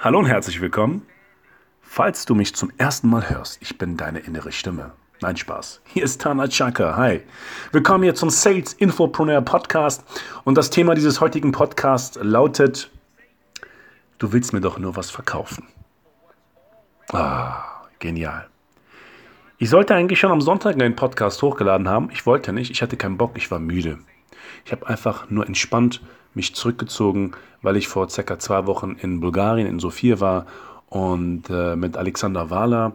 Hallo und herzlich willkommen. Falls du mich zum ersten Mal hörst, ich bin deine innere Stimme. Nein, Spaß. Hier ist Tana Chaka. Hi. Willkommen hier zum Sales Infopreneur Podcast. Und das Thema dieses heutigen Podcasts lautet: Du willst mir doch nur was verkaufen. Ah, genial. Ich sollte eigentlich schon am Sonntag einen Podcast hochgeladen haben. Ich wollte nicht. Ich hatte keinen Bock. Ich war müde. Ich habe einfach nur entspannt mich zurückgezogen, weil ich vor circa zwei Wochen in Bulgarien, in Sofia war und äh, mit Alexander Wahler,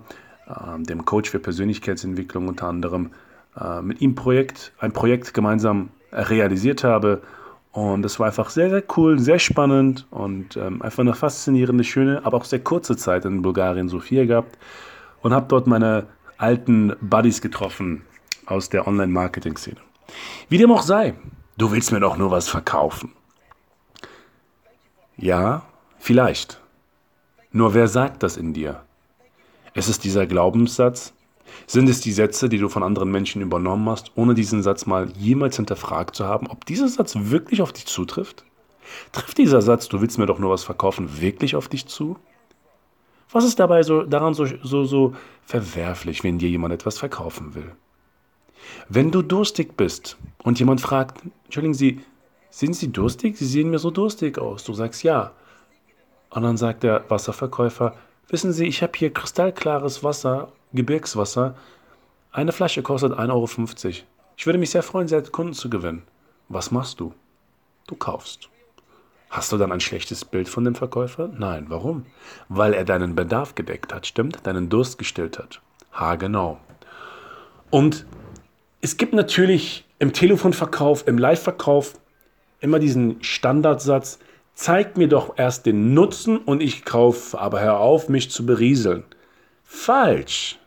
äh, dem Coach für Persönlichkeitsentwicklung unter anderem, äh, mit ihm Projekt, ein Projekt gemeinsam realisiert habe. Und das war einfach sehr, sehr cool, sehr spannend und ähm, einfach eine faszinierende, schöne, aber auch sehr kurze Zeit in Bulgarien, Sofia gehabt. Und habe dort meine alten Buddies getroffen aus der Online-Marketing-Szene. Wie dem auch sei, du willst mir doch nur was verkaufen. Ja, vielleicht. Nur wer sagt das in dir? Ist es dieser Glaubenssatz? Sind es die Sätze, die du von anderen Menschen übernommen hast, ohne diesen Satz mal jemals hinterfragt zu haben, ob dieser Satz wirklich auf dich zutrifft? Trifft dieser Satz, du willst mir doch nur was verkaufen, wirklich auf dich zu? Was ist dabei so, daran so, so, so verwerflich, wenn dir jemand etwas verkaufen will? Wenn du durstig bist und jemand fragt, entschuldigen Sie, sind Sie durstig? Sie sehen mir so durstig aus. Du sagst ja. Und dann sagt der Wasserverkäufer, wissen Sie, ich habe hier kristallklares Wasser, Gebirgswasser. Eine Flasche kostet 1,50 Euro. Ich würde mich sehr freuen, Sie als Kunden zu gewinnen. Was machst du? Du kaufst. Hast du dann ein schlechtes Bild von dem Verkäufer? Nein, warum? Weil er deinen Bedarf gedeckt hat, stimmt? Deinen Durst gestillt hat. Ha, genau. Und es gibt natürlich im Telefonverkauf, im Live-Verkauf immer diesen Standardsatz, zeig mir doch erst den Nutzen und ich kaufe, aber hör auf, mich zu berieseln. Falsch.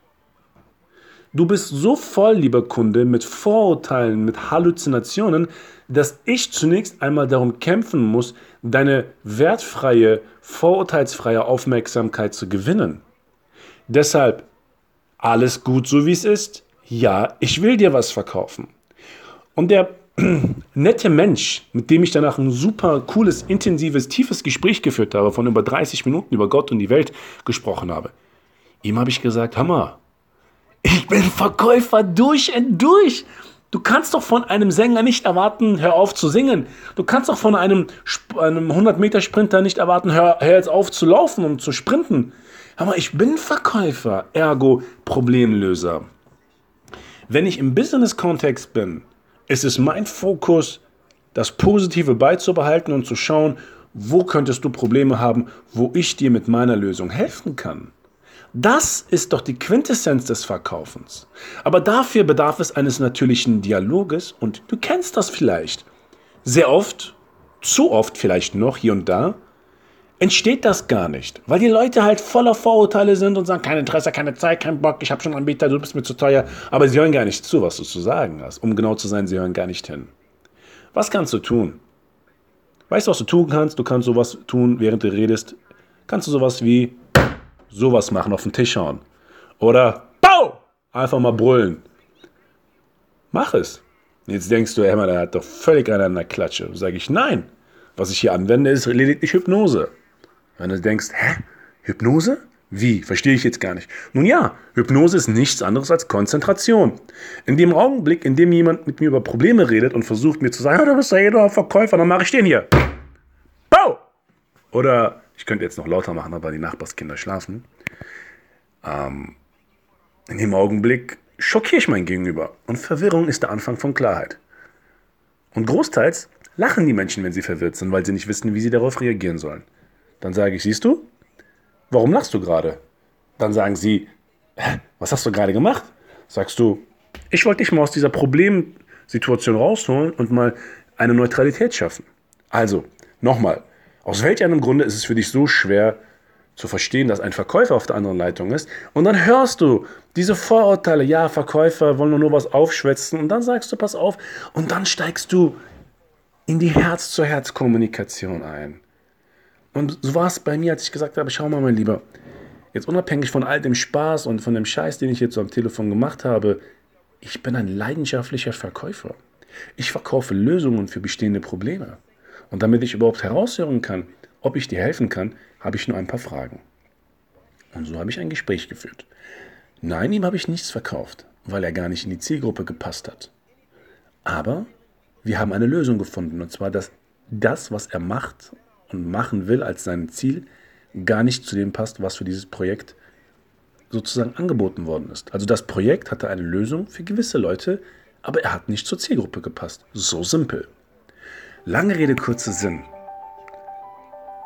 Du bist so voll, lieber Kunde, mit Vorurteilen, mit Halluzinationen, dass ich zunächst einmal darum kämpfen muss, deine wertfreie, vorurteilsfreie Aufmerksamkeit zu gewinnen. Deshalb, alles gut so wie es ist? Ja, ich will dir was verkaufen. Und der nette Mensch, mit dem ich danach ein super cooles, intensives, tiefes Gespräch geführt habe, von über 30 Minuten über Gott und die Welt gesprochen habe. Ihm habe ich gesagt, Hammer, ich bin Verkäufer durch und durch. Du kannst doch von einem Sänger nicht erwarten, hör auf zu singen. Du kannst doch von einem, einem 100-Meter-Sprinter nicht erwarten, hör, hör jetzt auf zu laufen und zu sprinten. Hammer, ich bin Verkäufer, ergo Problemlöser. Wenn ich im Business-Kontext bin, es ist mein Fokus, das Positive beizubehalten und zu schauen, wo könntest du Probleme haben, wo ich dir mit meiner Lösung helfen kann. Das ist doch die Quintessenz des Verkaufens. Aber dafür bedarf es eines natürlichen Dialoges und du kennst das vielleicht. Sehr oft, zu oft vielleicht noch hier und da, entsteht das gar nicht, weil die Leute halt voller Vorurteile sind und sagen, kein Interesse, keine Zeit, kein Bock, ich habe schon Anbieter, du bist mir zu teuer, aber sie hören gar nicht zu, was du zu sagen hast. Um genau zu sein, sie hören gar nicht hin. Was kannst du tun? Weißt du, was du tun kannst? Du kannst sowas tun, während du redest. Kannst du sowas wie sowas machen, auf den Tisch hauen. Oder Bau! Einfach mal brüllen. Mach es. Jetzt denkst du, Emma, der hat doch völlig einen an der Klatsche. Sage ich, nein. Was ich hier anwende, ist lediglich Hypnose. Wenn du denkst, hä? Hypnose? Wie? Verstehe ich jetzt gar nicht. Nun ja, Hypnose ist nichts anderes als Konzentration. In dem Augenblick, in dem jemand mit mir über Probleme redet und versucht mir zu sagen, du bist ja jeder Verkäufer, dann mache ich den hier. Bau! Oder ich könnte jetzt noch lauter machen, aber die Nachbarskinder schlafen. Ähm, in dem Augenblick schockiere ich mein Gegenüber. Und Verwirrung ist der Anfang von Klarheit. Und großteils lachen die Menschen, wenn sie verwirrt sind, weil sie nicht wissen, wie sie darauf reagieren sollen. Dann sage ich, siehst du, warum lachst du gerade? Dann sagen sie, was hast du gerade gemacht? Sagst du, ich wollte dich mal aus dieser Problemsituation rausholen und mal eine Neutralität schaffen. Also, nochmal, Aus welch einem Grunde ist es für dich so schwer zu verstehen, dass ein Verkäufer auf der anderen Leitung ist? Und dann hörst du diese Vorurteile, ja, Verkäufer wollen nur was aufschwätzen und dann sagst du, pass auf, und dann steigst du in die Herz-zu-Herz-Kommunikation ein. Und so war es bei mir, als ich gesagt habe, schau mal, mein Lieber, jetzt unabhängig von all dem Spaß und von dem Scheiß, den ich jetzt so am Telefon gemacht habe, ich bin ein leidenschaftlicher Verkäufer. Ich verkaufe Lösungen für bestehende Probleme. Und damit ich überhaupt heraushören kann, ob ich dir helfen kann, habe ich nur ein paar Fragen. Und so habe ich ein Gespräch geführt. Nein, ihm habe ich nichts verkauft, weil er gar nicht in die Zielgruppe gepasst hat. Aber wir haben eine Lösung gefunden. Und zwar, dass das, was er macht und machen will als sein Ziel, gar nicht zu dem passt, was für dieses Projekt sozusagen angeboten worden ist. Also das Projekt hatte eine Lösung für gewisse Leute, aber er hat nicht zur Zielgruppe gepasst. So simpel. Lange Rede, kurzer Sinn.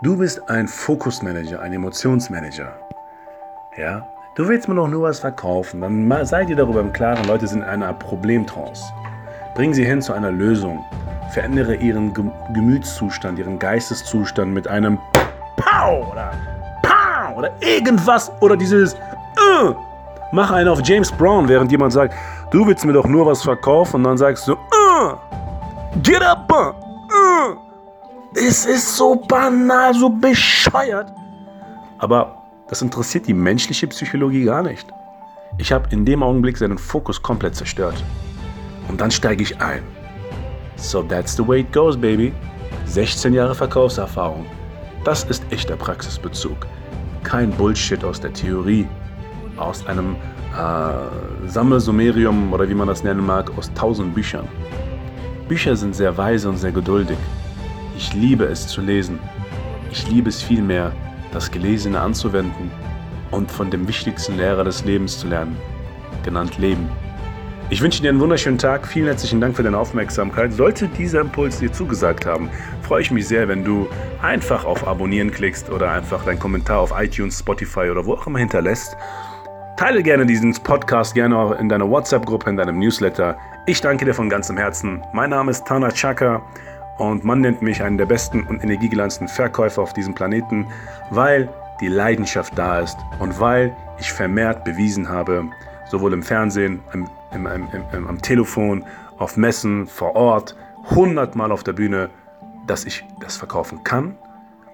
Du bist ein Fokusmanager, ein Emotionsmanager. Ja, du willst mir doch nur was verkaufen. Dann sei dir darüber im Klaren, Leute sind in einer Problemtrance. Bring sie hin zu einer Lösung. Verändere ihren Gemütszustand, ihren Geisteszustand mit einem Pow oder Pow oder irgendwas oder dieses uh. Mach einen auf James Brown, während jemand sagt, du willst mir doch nur was verkaufen und dann sagst du uh. Get up! Uh. Es ist so banal, so bescheuert. Aber das interessiert die menschliche Psychologie gar nicht. Ich habe in dem Augenblick seinen Fokus komplett zerstört. Und dann steige ich ein. So that's the way it goes, baby. 16 Jahre Verkaufserfahrung. Das ist echter Praxisbezug. Kein Bullshit aus der Theorie. Aus einem äh, Sammelsummerium oder wie man das nennen mag, aus tausend Büchern. Bücher sind sehr weise und sehr geduldig. Ich liebe es zu lesen. Ich liebe es vielmehr, das Gelesene anzuwenden und von dem wichtigsten Lehrer des Lebens zu lernen, genannt Leben. Ich wünsche dir einen wunderschönen Tag. Vielen herzlichen Dank für deine Aufmerksamkeit. Sollte dieser Impuls dir zugesagt haben, freue ich mich sehr, wenn du einfach auf Abonnieren klickst oder einfach deinen Kommentar auf iTunes, Spotify oder wo auch immer hinterlässt. Teile gerne diesen Podcast gerne auch in deiner WhatsApp-Gruppe, in deinem Newsletter. Ich danke dir von ganzem Herzen. Mein Name ist Tana Chaka und man nennt mich einen der besten und energiegelanzten Verkäufer auf diesem Planeten, weil die Leidenschaft da ist und weil ich vermehrt bewiesen habe, sowohl im Fernsehen, im im, im, am Telefon, auf Messen, vor Ort, hundertmal auf der Bühne, dass ich das verkaufen kann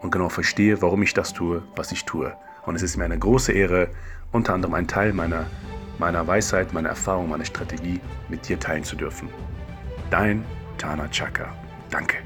und genau verstehe, warum ich das tue, was ich tue. Und es ist mir eine große Ehre, unter anderem einen Teil meiner, meiner Weisheit, meiner Erfahrung, meiner Strategie mit dir teilen zu dürfen. Dein Tana Chaka. Danke.